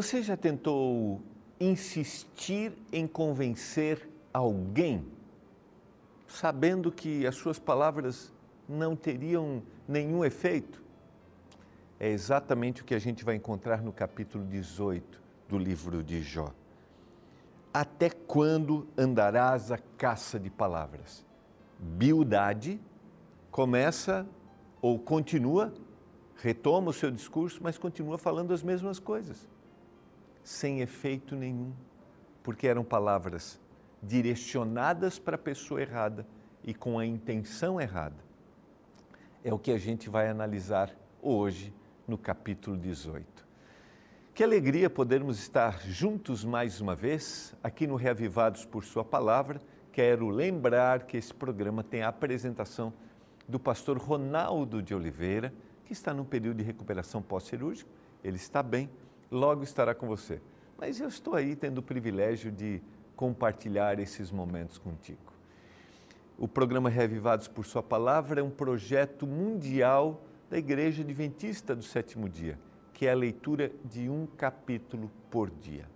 Você já tentou insistir em convencer alguém, sabendo que as suas palavras não teriam nenhum efeito? É exatamente o que a gente vai encontrar no capítulo 18 do livro de Jó. Até quando andarás a caça de palavras? Bildade começa ou continua, retoma o seu discurso, mas continua falando as mesmas coisas, sem efeito nenhum, porque eram palavras direcionadas para a pessoa errada e com a intenção errada. É o que a gente vai analisar hoje no capítulo 18. Que alegria podermos estar juntos mais uma vez, aqui no Reavivados por Sua Palavra. Quero lembrar que esse programa tem a apresentação do pastor Ronaldo de Oliveira, que está num período de recuperação pós-cirúrgico. Ele está bem, logo estará com você. Mas eu estou aí tendo o privilégio de compartilhar esses momentos contigo. O programa Reavivados por Sua Palavra é um projeto mundial da Igreja Adventista do Sétimo Dia, que é a leitura de um capítulo por dia.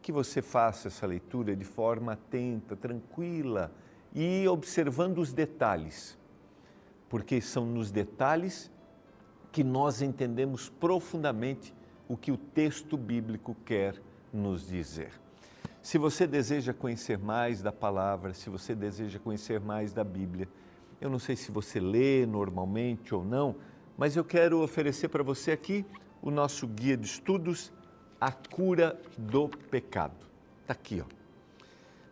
Que você faça essa leitura de forma atenta, tranquila e observando os detalhes porque são nos detalhes que nós entendemos profundamente o que o texto bíblico quer nos dizer. Se você deseja conhecer mais da palavra, se você deseja conhecer mais da Bíblia, eu não sei se você lê normalmente ou não, mas eu quero oferecer para você aqui o nosso guia de estudos, A Cura do Pecado. Está aqui, ó.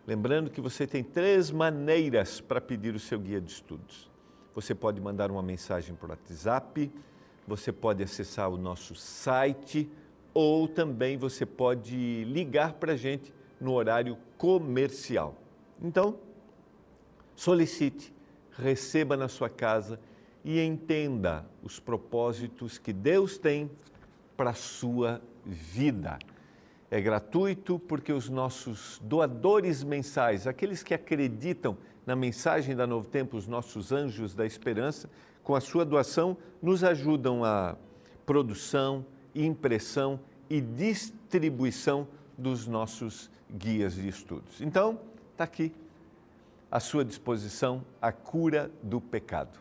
Lembrando que você tem três maneiras para pedir o seu guia de estudos. Você pode mandar uma mensagem por WhatsApp, você pode acessar o nosso site ou também você pode ligar para a gente no horário comercial. Então, solicite, receba na sua casa e entenda os propósitos que Deus tem para a sua vida. É gratuito porque os nossos doadores mensais, aqueles que acreditam na mensagem da Novo Tempo, os nossos anjos da esperança, com a sua doação, nos ajudam a produção, impressão e distribuição dos nossos guias de estudos. Então, está aqui à sua disposição a cura do pecado.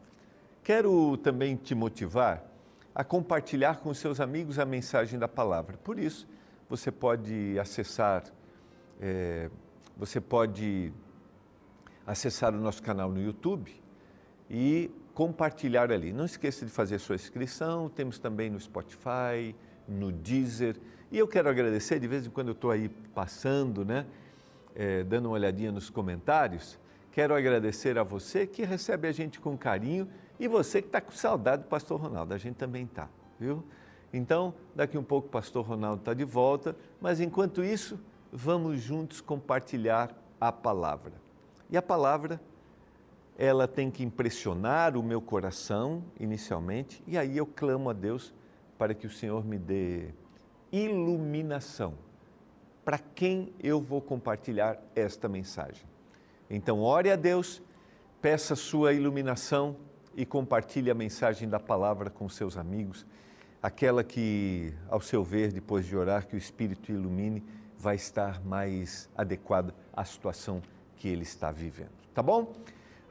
Quero também te motivar a compartilhar com seus amigos a mensagem da palavra. Por isso, você pode acessar, é, você pode acessar o nosso canal no YouTube e compartilhar ali. Não esqueça de fazer sua inscrição, temos também no Spotify, no Deezer. E eu quero agradecer, de vez em quando eu estou aí passando, né, é, dando uma olhadinha nos comentários, quero agradecer a você que recebe a gente com carinho e você que está com saudade do Pastor Ronaldo, a gente também está, viu? Então, daqui um pouco o Pastor Ronaldo está de volta, mas enquanto isso, vamos juntos compartilhar a palavra. E a palavra, ela tem que impressionar o meu coração inicialmente, e aí eu clamo a Deus para que o Senhor me dê iluminação para quem eu vou compartilhar esta mensagem. Então, ore a Deus, peça sua iluminação e compartilhe a mensagem da palavra com seus amigos, aquela que, ao seu ver, depois de orar, que o Espírito ilumine, vai estar mais adequada à situação que ele está vivendo. Tá bom?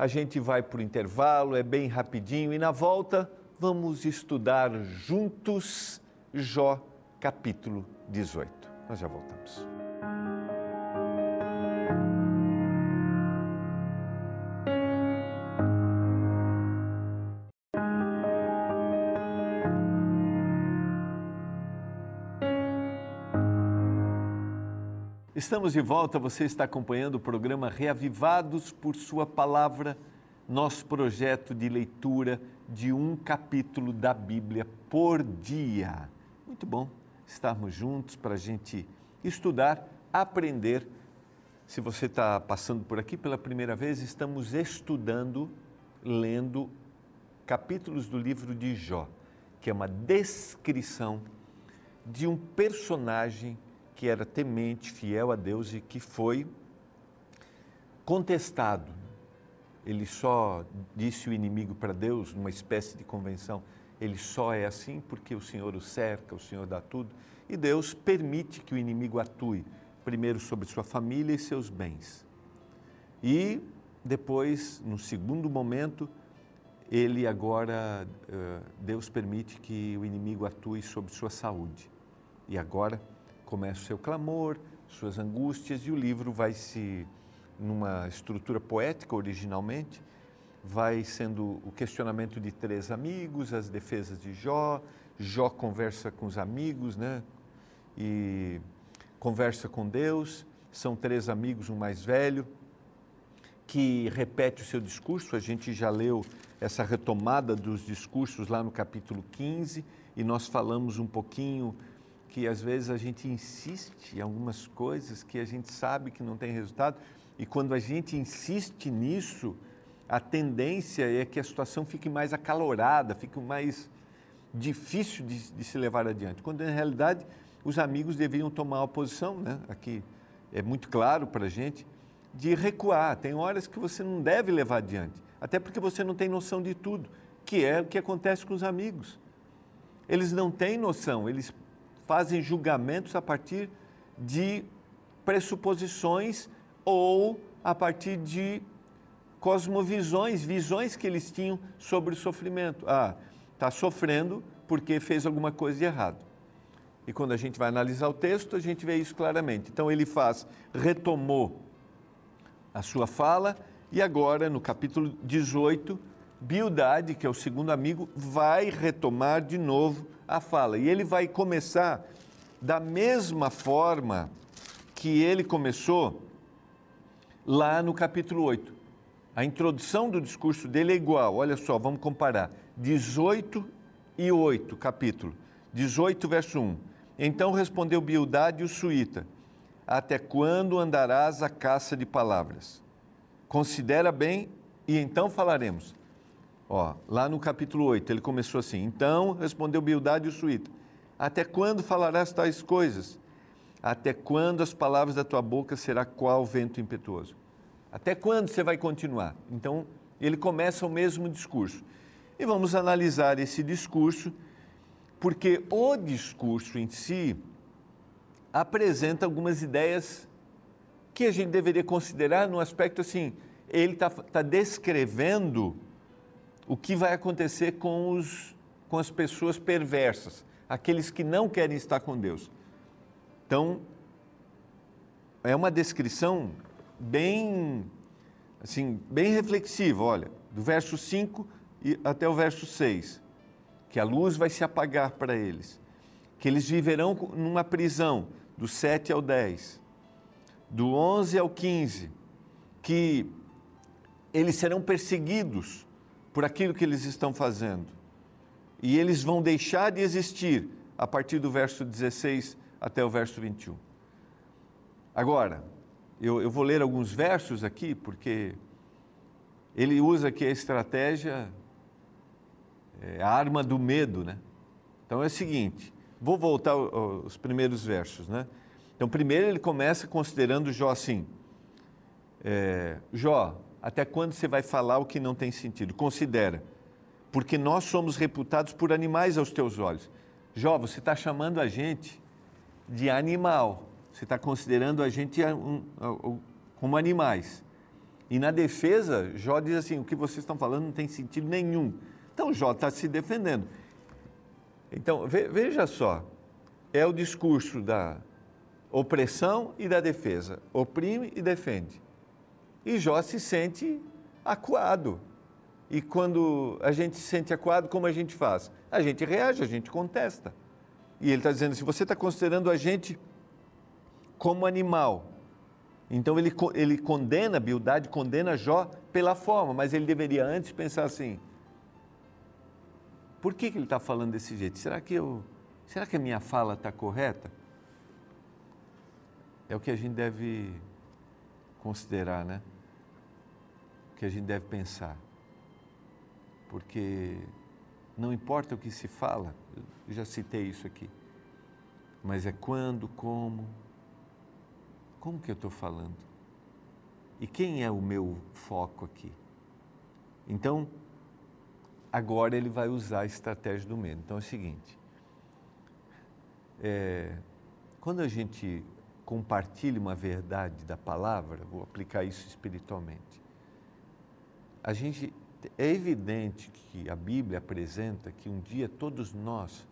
A gente vai o intervalo, é bem rapidinho, e na volta vamos estudar juntos Jó capítulo 18. Nós já voltamos. Estamos de volta, você está acompanhando o programa Reavivados por Sua Palavra, nosso projeto de leitura de um capítulo da Bíblia por dia. Muito bom estarmos juntos para a gente estudar, aprender. Se você está passando por aqui pela primeira vez, estamos estudando, lendo capítulos do livro de Jó, que é uma descrição de um personagem que era temente, fiel a Deus e que foi contestado. Ele só disse o inimigo para Deus, numa espécie de convenção: ele só é assim porque o Senhor o cerca, o Senhor dá tudo. E Deus permite que o inimigo atue, primeiro sobre sua família e seus bens. E depois, no segundo momento, ele agora, Deus permite que o inimigo atue sobre sua saúde. E agora começa o seu clamor, suas angústias, e o livro vai se, numa estrutura poética originalmente, vai sendo o questionamento de três amigos, as defesas de Jó, Jó conversa com os amigos, né? E conversa com Deus, são três amigos, um mais velho, que repete o seu discurso, a gente já leu essa retomada dos discursos lá no capítulo 15 e nós falamos um pouquinho que às vezes a gente insiste em algumas coisas que a gente sabe que não tem resultado e quando a gente insiste nisso, a tendência é que a situação fique mais acalorada, fique mais difícil de, de se levar adiante. Quando na realidade os amigos deveriam tomar a posição, né? aqui é muito claro para a gente, de recuar. Tem horas que você não deve levar adiante, até porque você não tem noção de tudo, que é o que acontece com os amigos. Eles não têm noção, eles fazem julgamentos a partir de pressuposições ou a partir de cosmovisões, visões que eles tinham sobre o sofrimento. Ah, está sofrendo porque fez alguma coisa de errado. E quando a gente vai analisar o texto, a gente vê isso claramente. Então ele faz, retomou a sua fala e agora no capítulo 18, Bildade, que é o segundo amigo, vai retomar de novo a fala. E ele vai começar da mesma forma que ele começou lá no capítulo 8. A introdução do discurso dele é igual, olha só, vamos comparar. 18 e 8, capítulo. 18, verso 1. Então respondeu Bildade o suíta: Até quando andarás a caça de palavras? Considera bem e então falaremos. Ó, lá no capítulo 8, ele começou assim: Então respondeu Bildade o suíta: Até quando falarás tais coisas? Até quando as palavras da tua boca será qual vento impetuoso? Até quando você vai continuar? Então, ele começa o mesmo discurso. E vamos analisar esse discurso, porque o discurso em si apresenta algumas ideias que a gente deveria considerar no aspecto assim: ele está tá descrevendo o que vai acontecer com, os, com as pessoas perversas, aqueles que não querem estar com Deus. Então, é uma descrição bem, assim, bem reflexivo, olha, do verso 5 até o verso 6, que a luz vai se apagar para eles, que eles viverão numa prisão, do 7 ao 10, do 11 ao 15, que eles serão perseguidos por aquilo que eles estão fazendo. E eles vão deixar de existir a partir do verso 16 até o verso 21. Agora, eu, eu vou ler alguns versos aqui, porque ele usa aqui a estratégia, é, a arma do medo, né? Então é o seguinte, vou voltar aos primeiros versos, né? Então, primeiro ele começa considerando Jó assim: é, Jó, até quando você vai falar o que não tem sentido? Considera, porque nós somos reputados por animais aos teus olhos. Jó, você está chamando a gente de animal. Você está considerando a gente como animais. E na defesa, Jó diz assim: o que vocês estão falando não tem sentido nenhum. Então Jó está se defendendo. Então, veja só, é o discurso da opressão e da defesa. Oprime e defende. E Jó se sente acuado. E quando a gente se sente acuado, como a gente faz? A gente reage, a gente contesta. E ele está dizendo: se você está considerando a gente como animal. Então ele, ele condena, Bildade condena Jó pela forma, mas ele deveria antes pensar assim: por que, que ele está falando desse jeito? Será que, eu, será que a minha fala está correta? É o que a gente deve considerar, né? Que a gente deve pensar. Porque não importa o que se fala, eu já citei isso aqui, mas é quando, como, como que eu estou falando? E quem é o meu foco aqui? Então, agora ele vai usar a estratégia do medo. Então é o seguinte: é, quando a gente compartilha uma verdade da palavra, vou aplicar isso espiritualmente, a gente é evidente que a Bíblia apresenta que um dia todos nós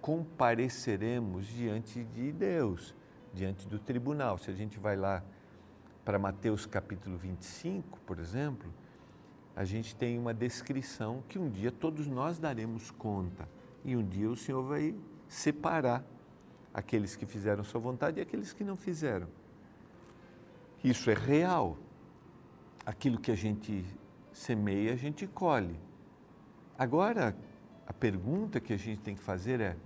compareceremos diante de Deus, diante do tribunal. Se a gente vai lá para Mateus capítulo 25, por exemplo, a gente tem uma descrição que um dia todos nós daremos conta e um dia o Senhor vai separar aqueles que fizeram sua vontade e aqueles que não fizeram. Isso é real. Aquilo que a gente semeia, a gente colhe. Agora, a pergunta que a gente tem que fazer é: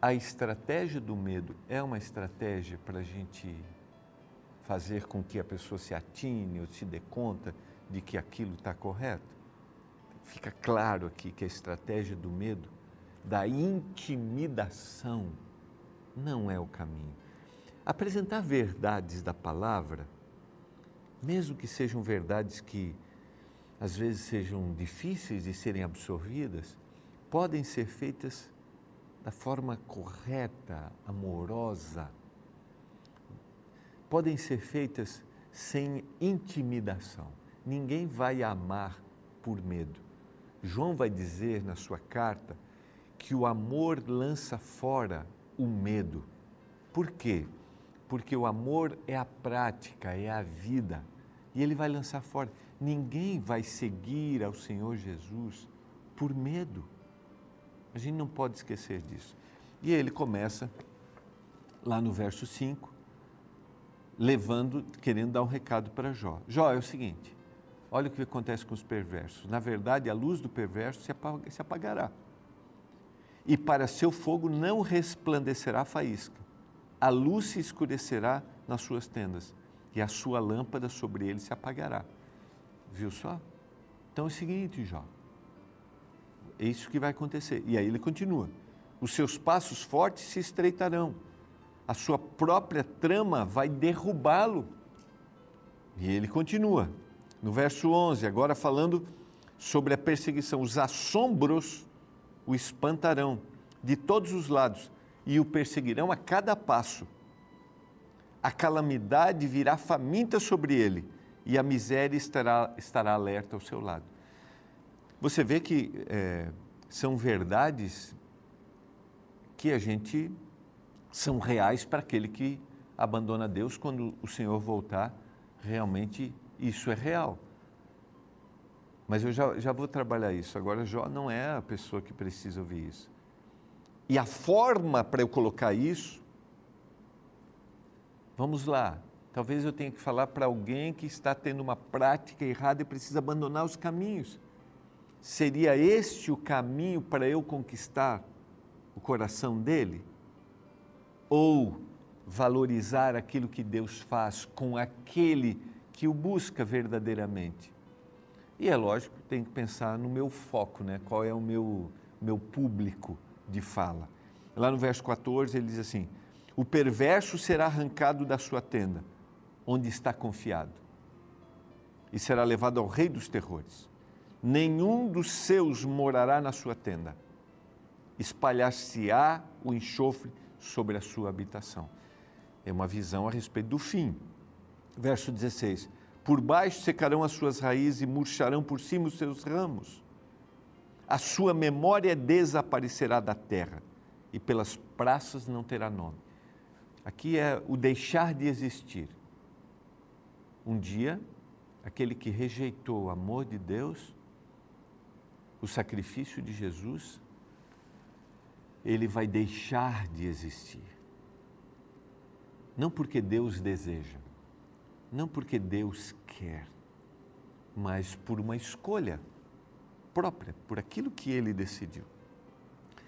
a estratégia do medo é uma estratégia para a gente fazer com que a pessoa se atine ou se dê conta de que aquilo está correto? Fica claro aqui que a estratégia do medo, da intimidação, não é o caminho. Apresentar verdades da palavra, mesmo que sejam verdades que às vezes sejam difíceis de serem absorvidas, podem ser feitas da forma correta, amorosa. Podem ser feitas sem intimidação. Ninguém vai amar por medo. João vai dizer na sua carta que o amor lança fora o medo. Por quê? Porque o amor é a prática, é a vida. E ele vai lançar fora. Ninguém vai seguir ao Senhor Jesus por medo. A gente não pode esquecer disso. E ele começa lá no verso 5, levando, querendo dar um recado para Jó. Jó, é o seguinte: olha o que acontece com os perversos. Na verdade, a luz do perverso se apagará. E para seu fogo não resplandecerá faísca. A luz se escurecerá nas suas tendas, e a sua lâmpada sobre ele se apagará. Viu só? Então é o seguinte, Jó. É isso que vai acontecer. E aí ele continua: os seus passos fortes se estreitarão, a sua própria trama vai derrubá-lo. E ele continua, no verso 11, agora falando sobre a perseguição: os assombros o espantarão de todos os lados e o perseguirão a cada passo. A calamidade virá faminta sobre ele e a miséria estará, estará alerta ao seu lado. Você vê que é, são verdades que a gente são reais para aquele que abandona Deus quando o Senhor voltar. Realmente isso é real. Mas eu já, já vou trabalhar isso. Agora, Jó não é a pessoa que precisa ouvir isso. E a forma para eu colocar isso, vamos lá, Talvez eu tenha que falar para alguém que está tendo uma prática errada e precisa abandonar os caminhos. Seria este o caminho para eu conquistar o coração dele? Ou valorizar aquilo que Deus faz com aquele que o busca verdadeiramente? E é lógico, tem que pensar no meu foco, né? qual é o meu, meu público de fala. Lá no verso 14 ele diz assim: O perverso será arrancado da sua tenda onde está confiado e será levado ao rei dos terrores. Nenhum dos seus morará na sua tenda. Espalhar-se-á o enxofre sobre a sua habitação. É uma visão a respeito do fim. Verso 16: Por baixo secarão as suas raízes e murcharão por cima os seus ramos. A sua memória desaparecerá da terra e pelas praças não terá nome. Aqui é o deixar de existir. Um dia, aquele que rejeitou o amor de Deus, o sacrifício de Jesus, ele vai deixar de existir. Não porque Deus deseja, não porque Deus quer, mas por uma escolha própria, por aquilo que ele decidiu.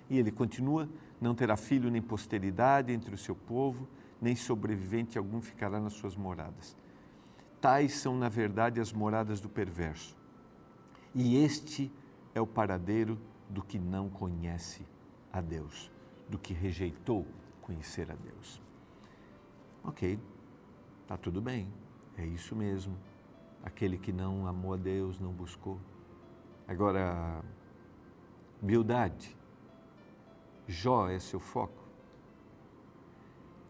E ele continua: não terá filho nem posteridade entre o seu povo, nem sobrevivente algum ficará nas suas moradas. Tais são, na verdade, as moradas do perverso. E este é o paradeiro do que não conhece a Deus, do que rejeitou conhecer a Deus. Ok, está tudo bem, é isso mesmo. Aquele que não amou a Deus, não buscou, Agora, humildade. Jó é seu foco?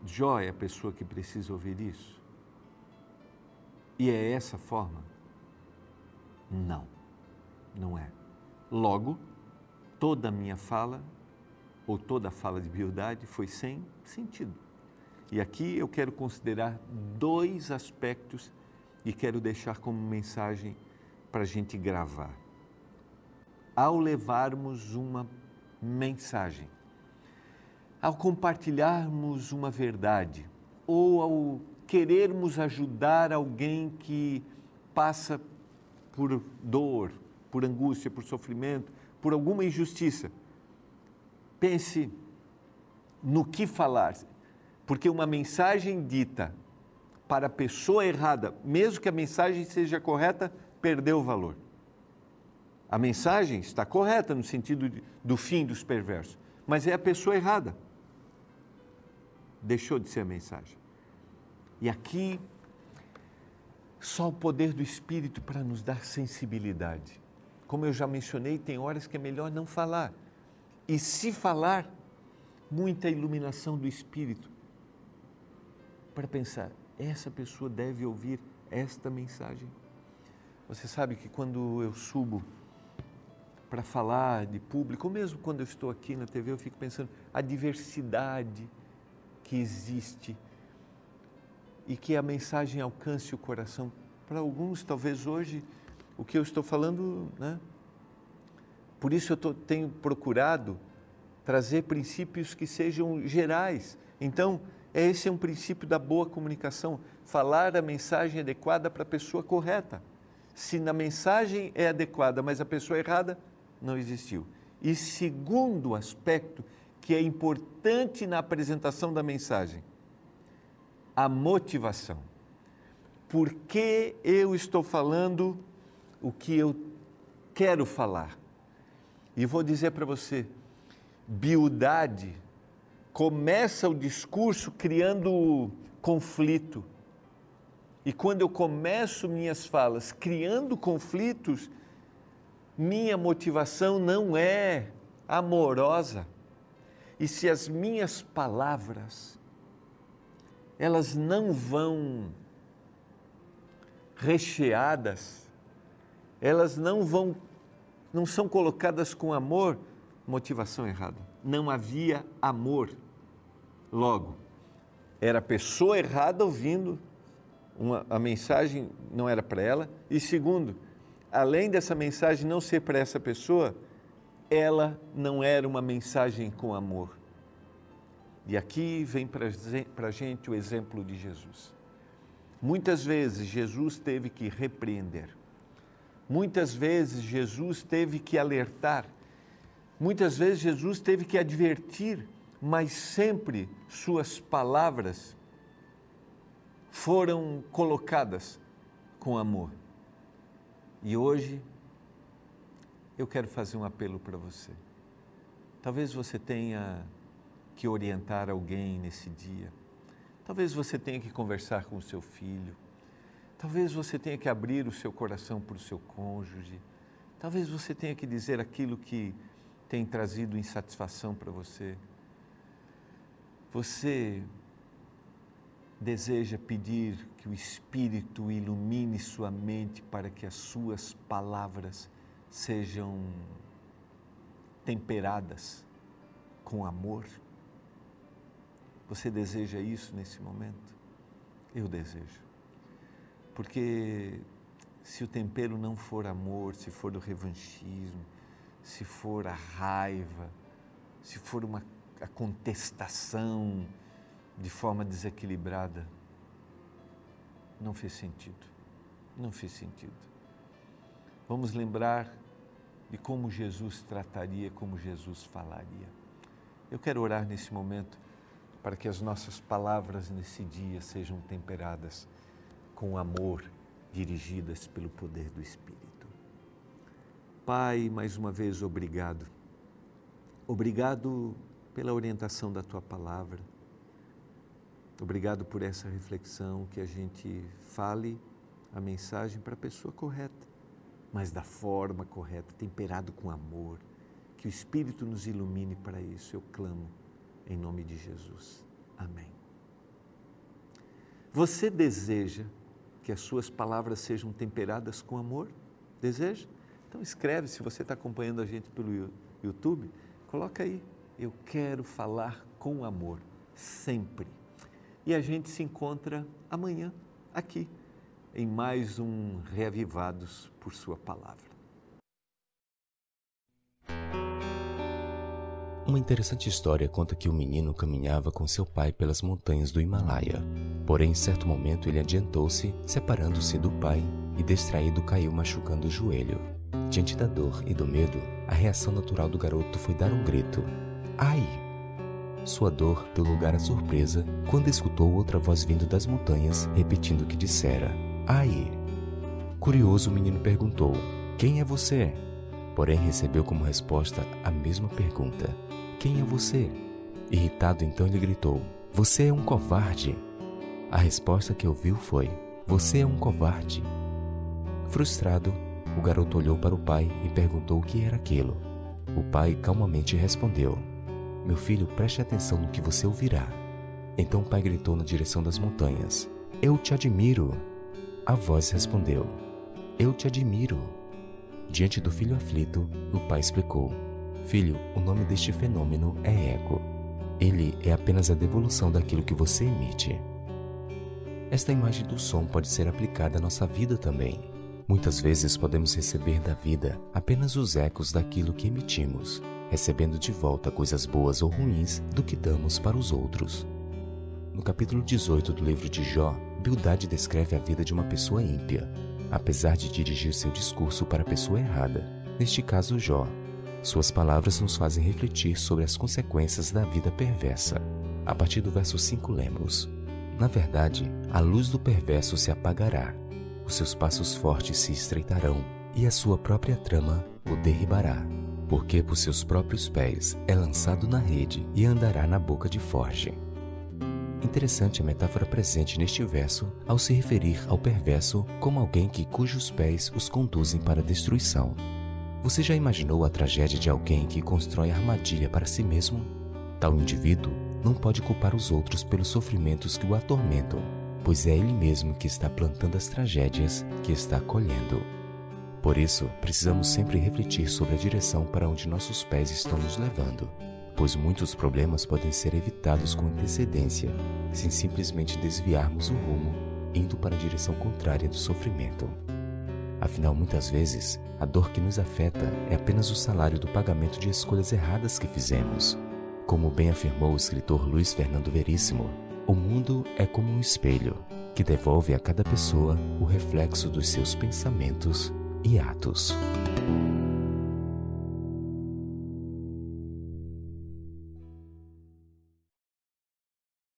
Jó é a pessoa que precisa ouvir isso? E é essa forma? Não, não é. Logo, toda a minha fala, ou toda a fala de humildade, foi sem sentido. E aqui eu quero considerar dois aspectos e quero deixar como mensagem para a gente gravar. Ao levarmos uma mensagem, ao compartilharmos uma verdade ou ao querermos ajudar alguém que passa por dor, por angústia, por sofrimento, por alguma injustiça, pense no que falar, porque uma mensagem dita para a pessoa errada, mesmo que a mensagem seja correta, perdeu o valor. A mensagem está correta no sentido de, do fim dos perversos, mas é a pessoa errada. Deixou de ser a mensagem. E aqui, só o poder do Espírito para nos dar sensibilidade. Como eu já mencionei, tem horas que é melhor não falar. E se falar, muita iluminação do Espírito para pensar: essa pessoa deve ouvir esta mensagem. Você sabe que quando eu subo para falar de público, ou mesmo quando eu estou aqui na TV, eu fico pensando a diversidade que existe e que a mensagem alcance o coração. Para alguns, talvez hoje, o que eu estou falando, né? Por isso eu tô, tenho procurado trazer princípios que sejam gerais. Então, esse é um princípio da boa comunicação, falar a mensagem adequada para a pessoa correta. Se na mensagem é adequada, mas a pessoa errada, não existiu. E segundo aspecto, que é importante na apresentação da mensagem, a motivação. Por que eu estou falando o que eu quero falar? E vou dizer para você, biudade começa o discurso criando conflito. E quando eu começo minhas falas criando conflitos, minha motivação não é amorosa. E se as minhas palavras elas não vão recheadas, elas não vão não são colocadas com amor, motivação errada. Não havia amor. Logo, era a pessoa errada ouvindo uma, a mensagem não era para ela e segundo, além dessa mensagem não ser para essa pessoa, ela não era uma mensagem com amor. E aqui vem para a gente o exemplo de Jesus. Muitas vezes Jesus teve que repreender, muitas vezes Jesus teve que alertar, muitas vezes Jesus teve que advertir, mas sempre suas palavras foram colocadas com amor. E hoje eu quero fazer um apelo para você. Talvez você tenha que orientar alguém nesse dia. Talvez você tenha que conversar com o seu filho. Talvez você tenha que abrir o seu coração para o seu cônjuge. Talvez você tenha que dizer aquilo que tem trazido insatisfação para você. Você deseja pedir que o Espírito ilumine sua mente para que as suas palavras sejam temperadas com amor? Você deseja isso nesse momento? Eu desejo. Porque se o tempero não for amor, se for o revanchismo, se for a raiva, se for uma a contestação, de forma desequilibrada, não fez sentido. Não fez sentido. Vamos lembrar de como Jesus trataria, como Jesus falaria. Eu quero orar nesse momento para que as nossas palavras nesse dia sejam temperadas com amor, dirigidas pelo poder do Espírito. Pai, mais uma vez, obrigado. Obrigado pela orientação da tua palavra. Obrigado por essa reflexão, que a gente fale a mensagem para a pessoa correta, mas da forma correta, temperado com amor. Que o Espírito nos ilumine para isso, eu clamo em nome de Jesus. Amém. Você deseja que as suas palavras sejam temperadas com amor? Deseja? Então escreve, se você está acompanhando a gente pelo YouTube, coloca aí, eu quero falar com amor, sempre. E a gente se encontra amanhã, aqui, em mais um Reavivados por Sua Palavra. Uma interessante história conta que o menino caminhava com seu pai pelas montanhas do Himalaia. Porém, em certo momento ele adiantou-se, separando-se do pai, e distraído caiu machucando o joelho. Diante da dor e do medo, a reação natural do garoto foi dar um grito: Ai! Sua dor deu lugar à surpresa quando escutou outra voz vindo das montanhas repetindo o que dissera: Ai! Curioso, o menino perguntou: Quem é você? Porém, recebeu como resposta a mesma pergunta: Quem é você? Irritado, então ele gritou: Você é um covarde. A resposta que ouviu foi: Você é um covarde. Frustrado, o garoto olhou para o pai e perguntou o que era aquilo. O pai calmamente respondeu: Meu filho, preste atenção no que você ouvirá. Então o pai gritou na direção das montanhas: Eu te admiro. A voz respondeu: Eu te admiro. Diante do filho aflito, o pai explicou: Filho, o nome deste fenômeno é ego. Ele é apenas a devolução daquilo que você emite. Esta imagem do som pode ser aplicada à nossa vida também. Muitas vezes podemos receber da vida apenas os ecos daquilo que emitimos, recebendo de volta coisas boas ou ruins do que damos para os outros. No capítulo 18 do livro de Jó, Bildade descreve a vida de uma pessoa ímpia, apesar de dirigir seu discurso para a pessoa errada, neste caso Jó. Suas palavras nos fazem refletir sobre as consequências da vida perversa. A partir do verso 5 lemos: Na verdade, a luz do perverso se apagará os seus passos fortes se estreitarão e a sua própria trama o derribará, porque por seus próprios pés é lançado na rede e andará na boca de forge. Interessante a metáfora presente neste verso ao se referir ao perverso como alguém que cujos pés os conduzem para a destruição. Você já imaginou a tragédia de alguém que constrói armadilha para si mesmo? Tal indivíduo não pode culpar os outros pelos sofrimentos que o atormentam, pois é Ele mesmo que está plantando as tragédias que está colhendo. Por isso, precisamos sempre refletir sobre a direção para onde nossos pés estão nos levando, pois muitos problemas podem ser evitados com antecedência, sem simplesmente desviarmos o rumo indo para a direção contrária do sofrimento. Afinal, muitas vezes, a dor que nos afeta é apenas o salário do pagamento de escolhas erradas que fizemos. Como bem afirmou o escritor Luiz Fernando Veríssimo, o mundo é como um espelho que devolve a cada pessoa o reflexo dos seus pensamentos e Atos.